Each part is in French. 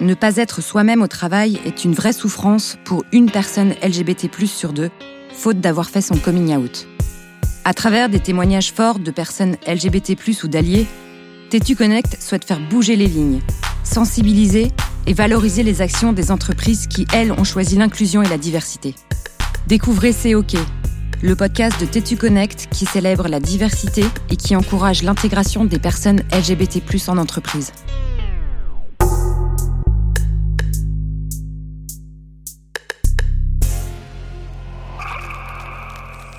ne pas être soi-même au travail est une vraie souffrance pour une personne LGBT+ sur deux, faute d'avoir fait son coming out. À travers des témoignages forts de personnes LGBT+ ou d'alliés, Tétu Connect souhaite faire bouger les lignes, sensibiliser et valoriser les actions des entreprises qui, elles, ont choisi l'inclusion et la diversité. Découvrez C'est OK, le podcast de Tétu Connect qui célèbre la diversité et qui encourage l'intégration des personnes LGBT+ en entreprise.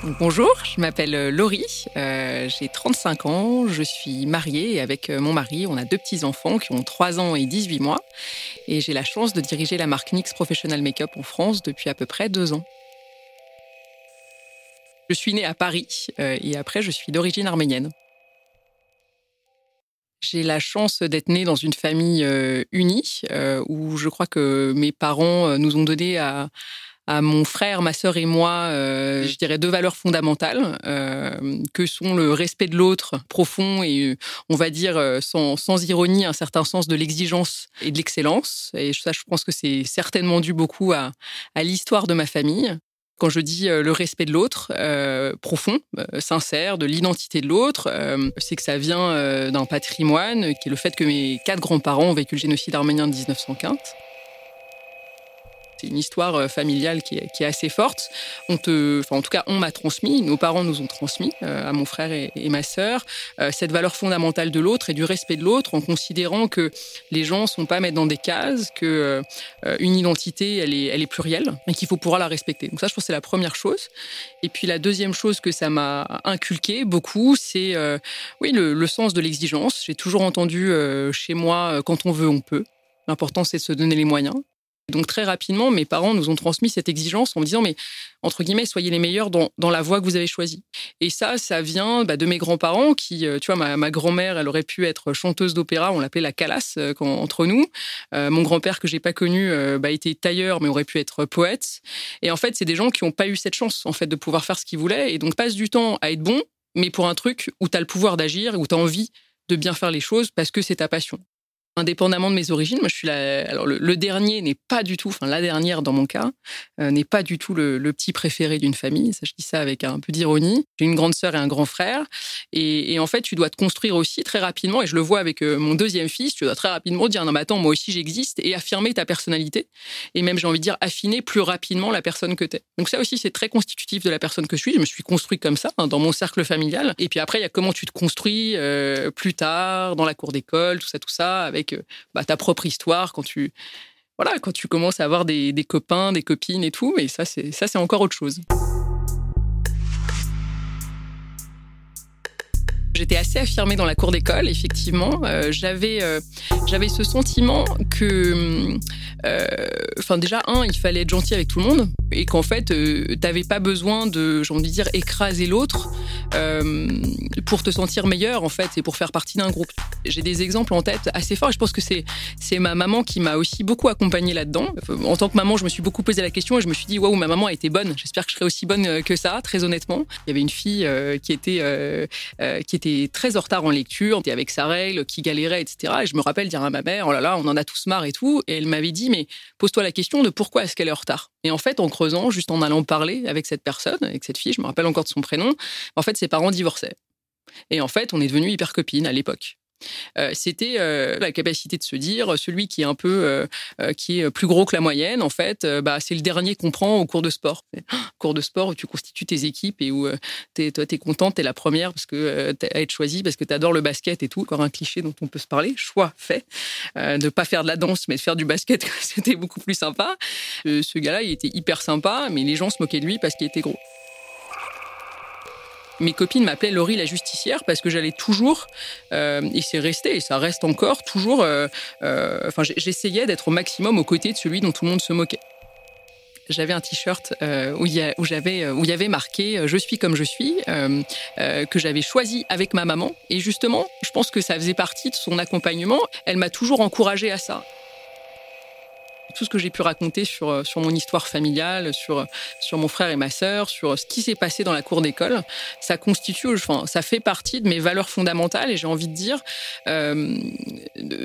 Bonjour, je m'appelle euh, Laurie, euh, j'ai 35 ans, je suis mariée et avec euh, mon mari, on a deux petits-enfants qui ont 3 ans et 18 mois et j'ai la chance de diriger la marque NYX Professional Makeup en France depuis à peu près deux ans. Je suis née à Paris et après je suis d'origine arménienne. J'ai la chance d'être née dans une famille unie où je crois que mes parents nous ont donné à à mon frère, ma sœur et moi, euh, je dirais deux valeurs fondamentales euh, que sont le respect de l'autre profond et euh, on va dire sans, sans ironie un certain sens de l'exigence et de l'excellence. Et ça, je pense que c'est certainement dû beaucoup à, à l'histoire de ma famille. Quand je dis le respect de l'autre, profond, sincère, de l'identité de l'autre, c'est que ça vient d'un patrimoine qui est le fait que mes quatre grands-parents ont vécu le génocide arménien de 1915 c'est une histoire euh, familiale qui est, assez forte. Enfin, en tout cas, on m'a transmis, nos parents nous ont transmis euh, à mon frère et, ma sœur euh, cette valeur fondamentale de l'autre et du respect de l'autre, en considérant que les gens sont pas mettre dans des cases, que une identité elle est, elle est plurielle et qu'il faut pouvoir la respecter. Donc ça, je pense, c'est la première chose. Et puis la deuxième chose que ça m'a inculqué beaucoup, c'est oui le, sens de l'exigence. J'ai toujours entendu chez moi quand on veut, on peut. L'important, c'est de se donner les moyens. Donc très rapidement, mes parents nous ont transmis cette exigence en me disant, mais entre guillemets, soyez les meilleurs dans, la voie que vous avez choisie. Et ça, ça vient bah, de mes grands-parents qui, euh, tu vois, ma, grand-mère, elle aurait pu être chanteuse d'opéra, on l'appelait la calasse euh, entre nous. Euh, mon grand-père que j'ai pas connu, bah, était tailleur, mais aurait pu être poète. Et en fait, c'est des gens qui n'ont pas eu cette chance, en fait, de pouvoir faire ce qu'ils voulaient et donc passent du temps à être bons, mais pour un truc où tu as le pouvoir d'agir, où tu as envie de bien faire les choses parce que c'est ta passion indépendamment de mes origines. Moi, je suis la... Alors, le, dernier n'est pas du tout, enfin, la dernière dans mon cas, euh, n'est pas du tout le, petit préféré d'une famille. Ça, je dis ça avec un peu d'ironie. J'ai une grande sœur et un grand frère. Et, en fait, tu dois te construire aussi très rapidement. Et je le vois avec euh, mon deuxième fils. Tu dois très rapidement dire, non, mais attends, moi aussi, j'existe. Et affirmer ta personnalité. Et même, j'ai envie de dire, affiner plus rapidement la personne que tu es. Donc, ça aussi, c'est très constitutif de la personne que je suis. Je me suis construit comme ça, hein, dans mon cercle familial. Et puis après, il y a comment tu te construis euh, plus tard, dans la cour d'école, tout ça, tout ça, avec bah, ta propre histoire quand tu voilà quand tu commences à avoir des, des copains, des copines et tout. C'est ça, c'est encore autre chose. J'étais assez affirmée dans la cour d'école, effectivement. Euh, j'avais, euh, j'avais ce sentiment que, euh, enfin déjà un, il fallait être gentil avec tout le monde et qu'en fait, t'avais pas besoin de, j'ai envie de dire, écraser l'autre pour te sentir meilleur en fait et pour faire partie d'un groupe. J'ai des exemples en tête assez forts et je pense que c'est c'est ma maman qui m'a aussi beaucoup accompagnée là-dedans. En tant que maman, je me suis beaucoup posé la question et je me suis dit waouh, ma maman a été bonne. J'espère que je serai aussi bonne que ça, très honnêtement. Il y avait une fille qui était qui était était très en retard en lecture, était avec sa règle, qui galérait, etc. Et je me rappelle dire à ma mère, oh là là, on en a tous marre et tout. Et elle m'avait dit, mais pose-toi la question de pourquoi est-ce qu'elle est en retard? Et en fait, en creusant, juste en allant parler avec cette personne, avec cette fille, je me rappelle encore de son prénom, en fait, ses parents divorçaient. Et en fait, on est devenus hyper copines à l'époque. Euh, c'était euh, la capacité de se dire celui qui est un peu euh, qui est plus gros que la moyenne en fait bah, c'est le dernier qu'on prend au cours de sport. Cours de sport où tu constitues tes équipes et où es, toi tu es contente es la première parce que à être choisie parce que tu adores le basket et tout. Encore un cliché dont on peut se parler choix fait. De pas faire de la danse mais de faire du basket c'était beaucoup plus sympa. Ce gars-là il était hyper sympa mais les gens se moquaient de lui parce qu'il était gros mes copines m'appelaient Laurie la justicière parce que j'allais toujours, euh, et c'est resté, et ça reste encore, toujours, euh, euh, enfin, j'essayais d'être au maximum aux côtés de celui dont tout le monde se moquait. J'avais un t-shirt où il j'avais, où il y avait marqué Je suis comme je suis, que j'avais choisi avec ma maman. Et justement, je pense que ça faisait partie de son accompagnement. Elle m'a toujours encouragée à ça tout ce que j'ai pu raconter sur, sur mon histoire familiale, sur, sur mon frère et ma sœur, sur ce qui s'est passé dans la cour d'école, ça constitue, enfin, ça fait partie de mes valeurs fondamentales et j'ai envie de dire, euh,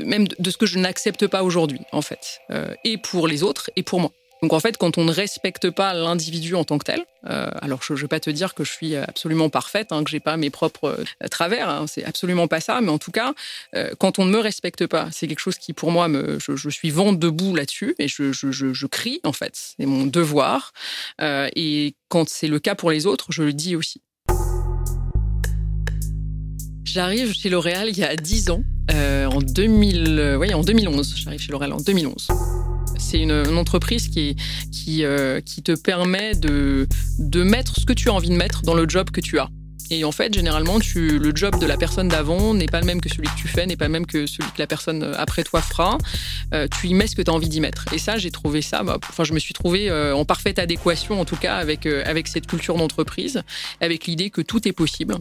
même de ce que je n'accepte pas aujourd'hui, en fait, euh, et pour les autres et pour moi. Donc en fait, quand on ne respecte pas l'individu en tant que tel, euh, alors je ne vais pas te dire que je suis absolument parfaite, hein, que j'ai pas mes propres euh, travers, hein, c'est absolument pas ça, mais en tout cas, euh, quand on ne me respecte pas, c'est quelque chose qui pour moi, me, je, suis vent debout là-dessus et je, crie en fait, c'est mon devoir. et quand c'est le cas pour les autres, je le dis aussi. J'arrive chez L'Oréal il y a 10 ans, en, 2000, oui, en 2011. J'arrive chez L'Oréal en 2011. C'est une, entreprise qui, qui, euh, qui te permet de, de mettre ce que tu as envie de mettre dans le job que tu as. Et en fait, généralement, tu, le job de la personne d'avant n'est pas le même que celui que tu fais, n'est pas le même que celui que la personne après toi fera. Euh, tu y mets ce que tu as envie d'y mettre. Et ça, j'ai trouvé ça, bah, enfin, je me suis trouvé euh, en parfaite adéquation, en tout cas, avec, avec cette culture d'entreprise, avec l'idée que tout est possible.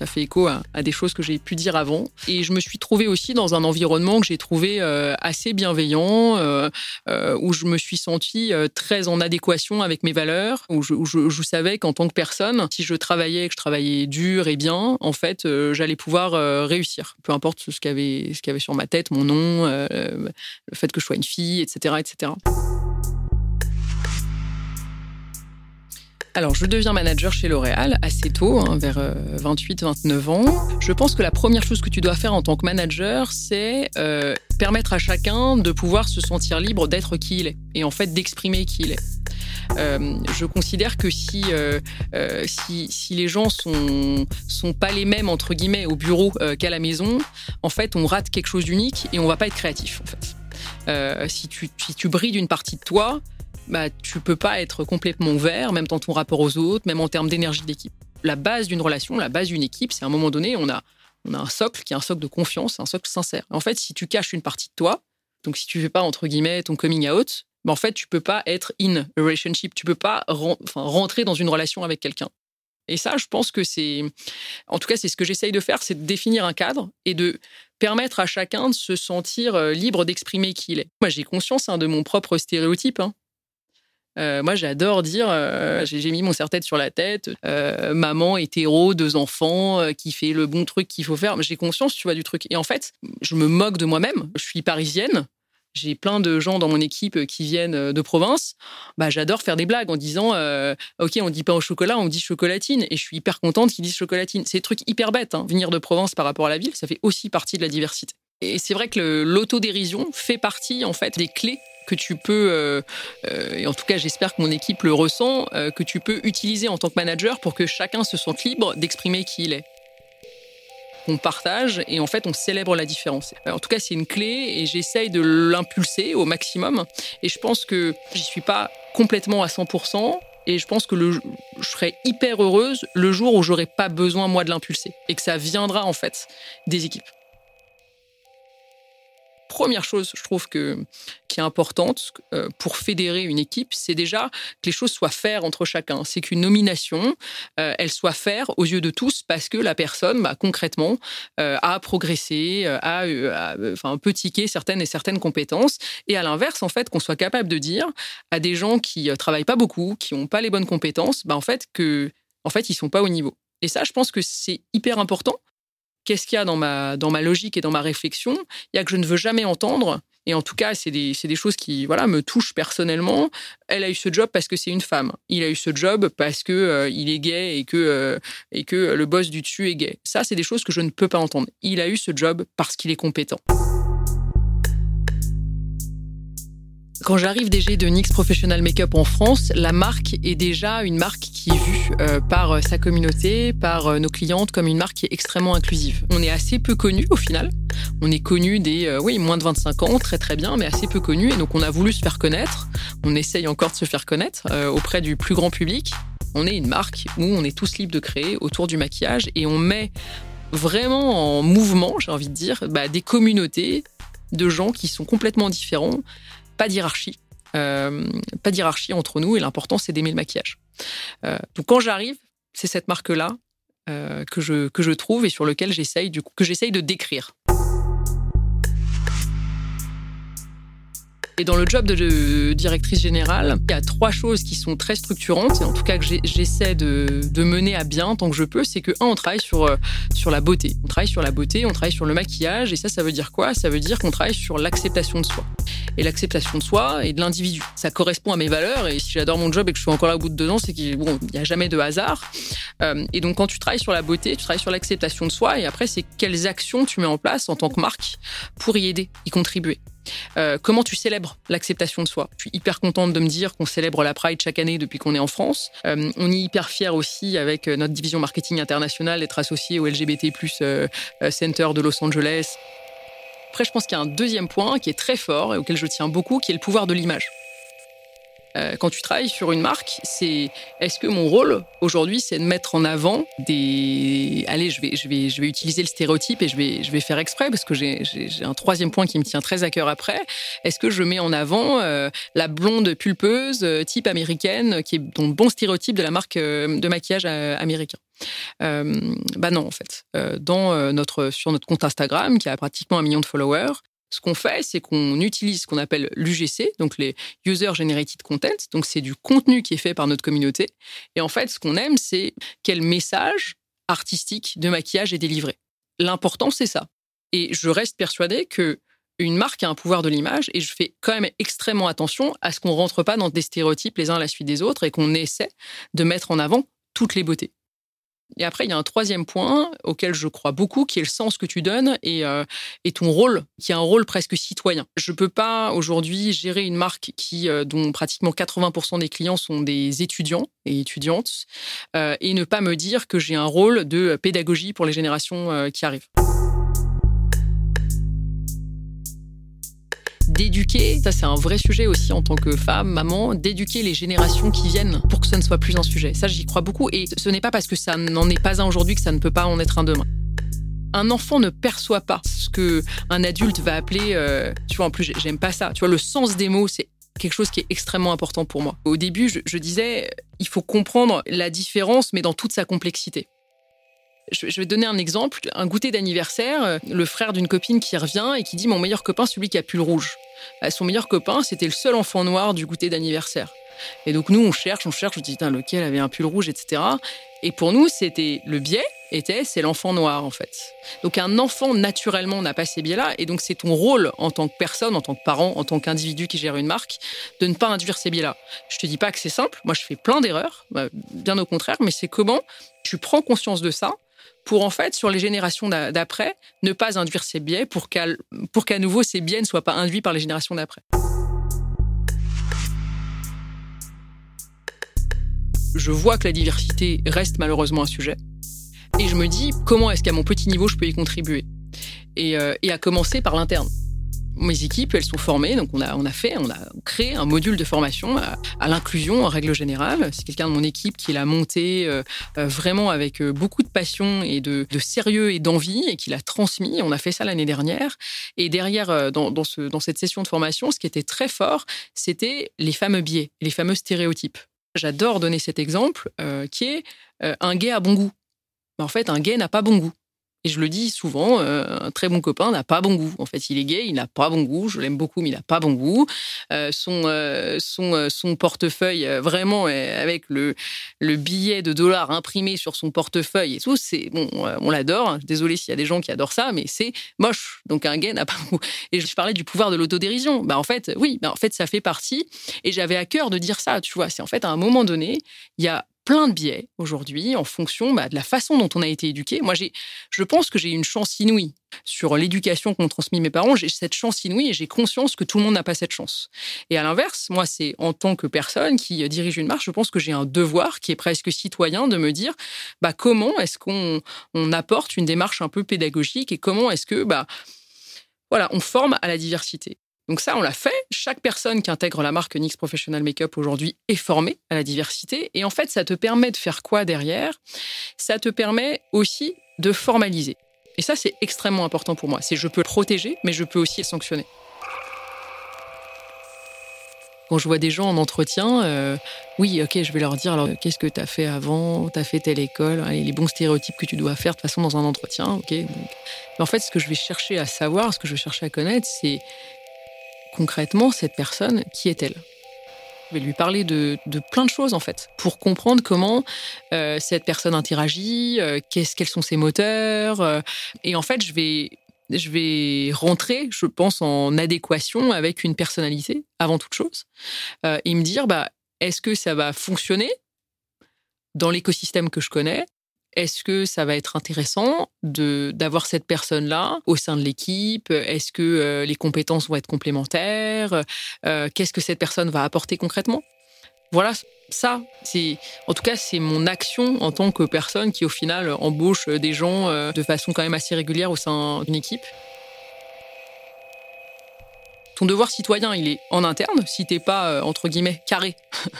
Ça fait écho à, des choses que j'ai pu dire avant. Et je me suis trouvée aussi dans un environnement que j'ai trouvé euh, assez bienveillant, euh, euh, où je me suis sentie très en adéquation avec mes valeurs, où je, savais qu'en tant que personne, si je travaillais, que je travaillais dur et bien, en fait, j'allais pouvoir réussir. Peu importe ce qu'il y y avait sur ma tête, mon nom, le fait que je sois une fille, etc., etc. Alors, je deviens manager chez L'Oréal assez tôt, hein, vers 28-29 euh, ans. Je pense que la première chose que tu dois faire en tant que manager, c'est euh, permettre à chacun de pouvoir se sentir libre d'être qui il est et en fait d'exprimer qui il est. Euh, je considère que si, si, les gens sont, sont pas les mêmes entre guillemets au bureau qu'à la maison, en fait, on rate quelque chose d'unique et on va pas être créatif. En fait, si tu, si tu brides une partie de toi, bah, tu peux pas être complètement vert, même dans ton rapport aux autres, même en termes d'énergie d'équipe. La base d'une relation, la base d'une équipe, c'est à un moment donné, on a, on a un socle qui est un socle de confiance, un socle sincère. En fait, si tu caches une partie de toi, donc si tu fais pas entre guillemets ton coming out, bah en fait, tu peux pas être in a relationship, tu peux pas rentrer dans une relation avec quelqu'un. Et ça, je pense que c'est, en tout cas, c'est ce que j'essaye de faire, c'est de définir un cadre et de permettre à chacun de se sentir euh, libre d'exprimer qui il est. Moi, j'ai conscience hein, de mon propre stéréotype. Hein. Euh, moi, j'adore dire, euh, j'ai mis mon serre-tête sur la tête, euh, maman hétéro, deux enfants, qui fait le bon truc qu'il faut faire. J'ai conscience, tu vois, du truc. Et en fait, je me moque de moi-même. Je suis parisienne. J'ai plein de gens dans mon équipe qui viennent de province. Bah, j'adore faire des blagues en disant, ok, on dit pas au chocolat, on dit chocolatine. Et je suis hyper contente qu'ils disent chocolatine. C'est des trucs hyper bêtes. Hein. Venir de province par rapport à la ville, ça fait aussi partie de la diversité. Et c'est vrai que l'autodérision fait partie en fait des clés que tu peux, euh, euh, et en tout cas j'espère que mon équipe le ressent, euh, que tu peux utiliser en tant que manager pour que chacun se sente libre d'exprimer qui il est. On partage et en fait on célèbre la différence. En tout cas c'est une clé et j'essaye de l'impulser au maximum. Et je pense que j'y suis pas complètement à 100%. Et je pense que je serai hyper heureuse le jour où j'aurai pas besoin moi de l'impulser et que ça viendra en fait des équipes première chose, je trouve que qui est importante euh, pour fédérer une équipe, c'est déjà que les choses soient faites entre chacun. C'est qu'une nomination, euh, elle soit faire aux yeux de tous parce que la personne, bah, concrètement, euh, a progressé, a, enfin, peut tiquer certaines et certaines compétences. Et à l'inverse, en fait, qu'on soit capable de dire à des gens qui travaillent pas beaucoup, qui n'ont pas les bonnes compétences, bah, en fait, que, en fait, ils sont pas au niveau. Et ça, je pense que c'est hyper important qu'est-ce qu'il y a dans ma, dans ma logique et dans ma réflexion Il y a que je ne veux jamais entendre. Et en tout cas, c'est des, des, choses qui voilà, me touchent personnellement. Elle a eu ce job parce que c'est une femme. Il a eu ce job parce que euh, il est gay et que, euh, et que le boss du dessus est gay. Ça, c'est des choses que je ne peux pas entendre. Il a eu ce job parce qu'il est compétent. Quand j'arrive DG de NYX Professional Makeup en France, la marque est déjà une marque qui est vue euh, par euh, sa communauté, par euh, nos clientes comme une marque qui est extrêmement inclusive. On est assez peu connu au final. On est connu des oui moins de 25 ans, très très bien, mais assez peu connu. Et donc on a voulu se faire connaître. On essaye encore de se faire connaître auprès du plus grand public. On est une marque où on est tous libres de créer autour du maquillage et on met vraiment en mouvement, j'ai envie de dire, bah, des communautés de gens qui sont complètement différents pas d'hierarchie. Euh, pas d'hierarchie entre nous et l'important c'est d'aimer le maquillage. Euh, donc quand j'arrive, c'est cette marque-là euh, que, je, que je trouve et sur lequel j'essaye que j'essaye de décrire. Et dans le job de, directrice générale, il y a trois choses qui sont très structurantes, et en tout cas que j'essaie de, mener à bien tant que je peux. C'est que, un, on travaille sur, euh, sur la beauté. On travaille sur la beauté, on travaille sur le maquillage, et ça, ça veut dire quoi? Ça veut dire qu'on travaille sur l'acceptation de soi. Et l'acceptation de soi et de l'individu. Ça correspond à mes valeurs, et si j'adore mon job et que je suis encore là au bout de deux ans, c'est qu'il n'y a jamais de hasard. Euh, et donc, quand tu travailles sur la beauté, tu travailles sur l'acceptation de soi, et après, c'est quelles actions tu mets en place en tant que marque pour y aider, y contribuer. Euh, comment tu célèbres l'acceptation de soi? Je suis hyper contente de me dire qu'on célèbre la Pride chaque année depuis qu'on est en France. Euh, on est hyper fiers aussi avec euh, notre division marketing international d'être associé au LGBT+ Center de Los Angeles. Après, je pense qu'il y a un deuxième point qui est très fort et auquel je tiens beaucoup, qui est le pouvoir de l'image. Euh, quand tu travailles sur une marque, c'est est-ce que mon rôle aujourd'hui, c'est de mettre en avant des. Allez, je vais, je vais, je vais utiliser le stéréotype et je vais, je vais faire exprès parce que j'ai un troisième point qui me tient très à cœur après. Est-ce que je mets en avant euh, la blonde pulpeuse euh, type américaine qui est ton bon stéréotype de la marque de maquillage américain? Bah non en fait. dans notre sur notre compte Instagram qui a pratiquement un million de followers, ce qu'on fait, c'est qu'on utilise ce qu'on appelle l'UGC, donc les User Generated Content. Donc, c'est du contenu qui est fait par notre communauté. Et en fait, ce qu'on aime, c'est quel message artistique de maquillage est délivré. L'important, c'est ça. Et je reste persuadée que une marque a un pouvoir de l'image et je fais quand même extrêmement attention à ce qu'on rentre pas dans des stéréotypes les uns à la suite des autres et qu'on essaie de mettre en avant toutes les beautés. Et après, il y a un troisième point auquel je crois beaucoup, qui est le sens que tu donnes et, euh, ton rôle, qui est un rôle presque citoyen. Je ne peux pas aujourd'hui gérer une marque qui, euh, dont pratiquement 80% des clients sont des étudiants et étudiantes euh, et ne pas me dire que j'ai un rôle de pédagogie pour les générations qui arrivent. D'éduquer, ça c'est un vrai sujet aussi en tant que femme, maman, d'éduquer les générations qui viennent pour que ce ne soit plus un sujet. Ça j'y crois beaucoup et ce n'est pas parce que ça n'en est pas un aujourd'hui que ça ne peut pas en être un demain. Un enfant ne perçoit pas ce que un adulte va appeler, euh, tu vois, en plus j'aime pas ça. Tu vois, le sens des mots, c'est quelque chose qui est extrêmement important pour moi. Au début, je disais, il faut comprendre la différence, mais dans toute sa complexité. Je, vais donner un exemple. Un goûter d'anniversaire, euh, le frère d'une copine qui revient et qui dit Mon meilleur copain, celui qui a le rouge. Euh, son meilleur copain, c'était le seul enfant noir du goûter d'anniversaire. Et donc nous, on cherche, on cherche, on dit lequel avait un pull rouge, etc. Et pour nous, c'était le biais était, c'est l'enfant noir en fait. Donc un enfant naturellement n'a pas ces biais-là, et donc c'est ton rôle en tant que personne, en tant que parent, en tant qu'individu qui gère une marque, de ne pas induire ces biais-là. Je te dis pas que c'est simple, moi je fais plein d'erreurs, bah, bien au contraire, mais c'est comment tu prends conscience de ça pour en fait, sur les générations d'après, ne pas induire ces biais pour qu'à nouveau ces biais ne soient pas induits par les générations d'après. Je vois que la diversité reste malheureusement un sujet. Et je me dis, comment est-ce qu'à mon petit niveau, je peux y contribuer? Et, euh, et à commencer par l'interne mes équipes, elles sont formées, donc on a, on a fait, on a créé un module de formation à, l'inclusion en règle générale. C'est quelqu'un de mon équipe qui l'a monté euh, euh, vraiment avec euh, beaucoup de passion et de, sérieux et d'envie et qui l'a transmis. On a fait ça l'année dernière. Et derrière, dans, dans, ce, dans cette session de formation, ce qui était très fort, c'était les fameux biais, les fameux stéréotypes. J'adore donner cet exemple qui est un gay a bon goût. Mais en fait, un gay n'a pas bon goût. Et je le dis souvent, euh, un très bon copain n'a pas bon goût. En fait, il est gay, il n'a pas bon goût. Je l'aime beaucoup, mais il n'a pas bon goût. Euh, son euh, son, son portefeuille, vraiment, avec le, le billet de dollars imprimé sur son portefeuille et tout, c'est bon, on l'adore. Désolé s'il y a des gens qui adorent ça, mais c'est moche. Donc un gay n'a pas bon goût. Et je parlais du pouvoir de l'autodérision. Bah en fait, oui, bah en fait, ça fait partie. Et j'avais à cœur de dire ça. Tu vois, c'est en fait à un moment donné, il y a plein de biais aujourd'hui en fonction bah, de la façon dont on a été éduqué. Moi, j'ai, je pense que j'ai une chance inouïe sur l'éducation qu'ont transmis mes parents. J'ai cette chance inouïe et j'ai conscience que tout le monde n'a pas cette chance. Et à l'inverse, moi, c'est en tant que personne qui dirige une marche, je pense que j'ai un devoir qui est presque citoyen de me dire bah, comment est-ce qu'on on apporte une démarche un peu pédagogique et comment est-ce que bah, voilà, on forme à la diversité. Donc ça, on l'a fait. Chaque personne qui intègre la marque NYX Professional Makeup aujourd'hui est formée à la diversité. Et en fait, ça te permet de faire quoi derrière? Ça te permet aussi de formaliser. Et ça, c'est extrêmement important pour moi. C'est je peux protéger, mais je peux aussi sanctionner. Quand je vois des gens en entretien, euh, oui, ok, je vais leur dire alors qu'est-ce que tu as fait avant, tu as fait telle école, les bons stéréotypes que tu dois faire de toute façon dans un entretien, ok. Mais en fait, ce que je vais chercher à savoir, ce que je vais chercher à connaître, c'est concrètement cette personne, qui est-elle je vais lui parler de, plein de choses en fait, pour comprendre comment euh, cette personne interagit, euh, qu'est-ce, quels sont ses moteurs. Euh, et en fait, je vais, je vais rentrer, je pense, en adéquation avec une personnalité avant toute chose, et me dire, bah, est-ce que ça va fonctionner dans l'écosystème que je connais est-ce que ça va être intéressant de d'avoir cette personne-là au sein de l'équipe? Est-ce que euh, les compétences vont être complémentaires? Euh, Qu'est-ce que cette personne va apporter concrètement? Voilà, ça, c'est en tout cas c'est mon action en tant que personne qui au final embauche des gens euh, de façon quand même assez régulière au sein d'une équipe. Ton devoir citoyen, il est en interne, si t'es pas, euh, entre guillemets, carré.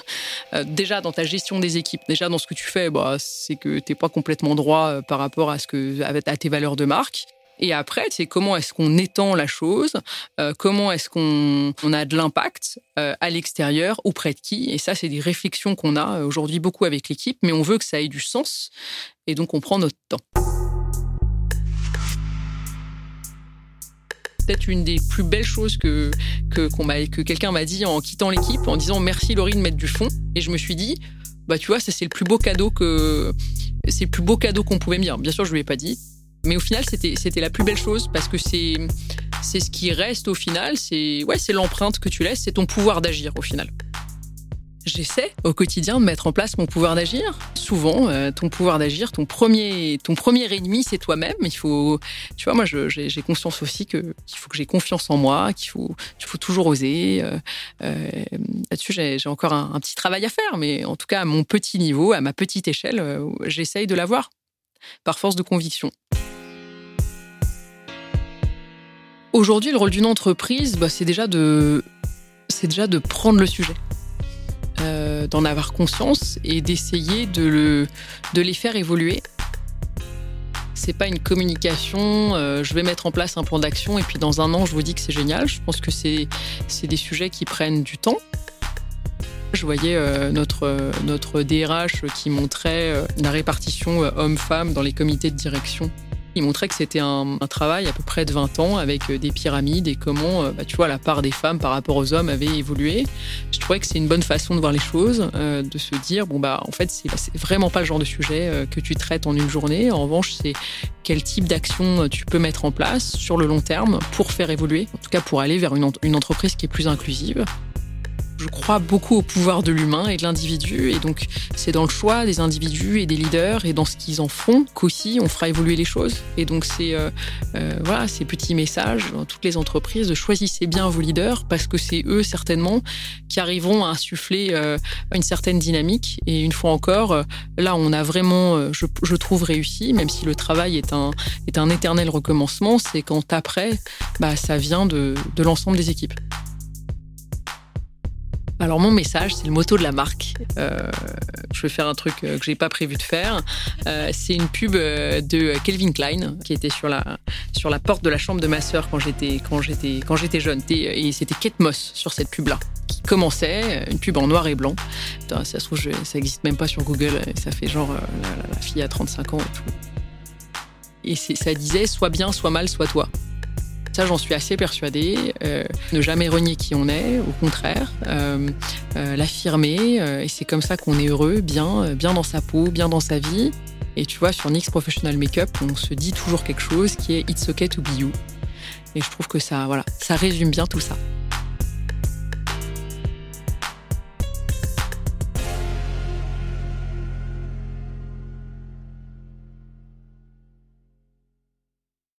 Euh, déjà dans ta gestion des équipes, déjà dans ce que tu fais, bah, c'est que t'es pas complètement droit euh, par rapport à, ce que, à tes valeurs de marque. Et après, c'est comment est-ce qu'on étend la chose, comment est-ce qu'on on a de l'impact à l'extérieur, auprès de qui. Et ça, c'est des réflexions qu'on a aujourd'hui beaucoup avec l'équipe, mais on veut que ça ait du sens. Et donc, on prend notre temps. Peut-être une des plus belles choses que, que, que quelqu'un m'a dit en quittant l'équipe, en disant merci Laurie de mettre du fond. Et je me suis dit, bah tu vois, ça c'est le plus beau cadeau que c'est le plus beau cadeau qu'on pouvait me dire. Bien sûr, je lui ai pas dit, mais au final, c'était c'était la plus belle chose parce que c'est c'est ce qui reste au final. C'est ouais, c'est l'empreinte que tu laisses, c'est ton pouvoir d'agir au final. J'essaie au quotidien de mettre en place mon pouvoir d'agir. Souvent, euh, ton pouvoir d'agir, ton premier, ton premier ennemi, c'est toi-même. Il faut, tu vois, moi, j'ai conscience aussi qu'il faut que j'ai confiance en moi, qu'il faut, qu'il faut toujours oser. Euh, euh, là-dessus, j'ai encore un, petit travail à faire, mais en tout cas, à mon petit niveau, à ma petite échelle, j'essaye de l'avoir par force de conviction. Aujourd'hui, le rôle d'une entreprise, bah, c'est déjà de, c'est déjà de prendre le sujet. Euh, d'en avoir conscience et d'essayer de, le, de les faire évoluer. C'est pas une communication, euh, je vais mettre en place un plan d'action et puis dans un an je vous dis que c'est génial. Je pense que c'est des sujets qui prennent du temps. Je voyais euh, notre, notre DRH qui montrait la répartition homme-femme dans les comités de direction il montrait que c'était un, travail à peu près de 20 ans avec euh, des pyramides et comment, euh, bah, tu vois, la part des femmes par rapport aux hommes avait évolué. Je trouvais que c'est une bonne façon de voir les choses, euh, de se dire, bon, bah, en fait, c'est vraiment pas le genre de sujet que tu traites en une journée. En revanche, c'est quel type d'action tu peux mettre en place sur le long terme pour faire évoluer, en tout cas pour aller vers une entreprise qui est plus inclusive je crois beaucoup au pouvoir de l'humain et de l'individu. Et donc, c'est dans le choix des individus et des leaders et dans ce qu'ils en font qu'aussi on fera évoluer les choses. Et donc, c'est euh, euh, voilà, ces petits messages dans toutes les entreprises choisissez bien vos leaders parce que c'est eux certainement qui arriveront à insuffler euh, une certaine dynamique. Et une fois encore, là, on a vraiment, je, je, trouve, réussi, même si le travail est un, est un éternel recommencement, c'est quand après, bah, ça vient de, de l'ensemble des équipes. Alors mon message, c'est le motto de la marque. Euh, je vais faire un truc euh, que j'ai pas prévu de faire. Euh, c'est une pub de Kelvin Klein qui était sur la sur la porte de la chambre de ma sœur quand j'étais quand j'étais quand j'étais jeune. Et c'était Kate Moss sur cette pub là qui commençait une pub en noir et blanc. ça se trouve ça existe même pas sur Google. Ça fait genre la, la fille à 35 ans et tout. Et ça disait soit bien, soit mal, soit toi. J'en suis assez persuadée. Euh, ne jamais renier qui on est, au contraire, euh, euh, l'affirmer. et c'est comme ça qu'on est heureux, bien, bien dans sa peau, bien dans sa vie. Et tu vois, sur NYX Professional Makeup, on se dit toujours quelque chose qui est It's okay to be you. Et je trouve que ça, voilà, ça résume bien tout ça.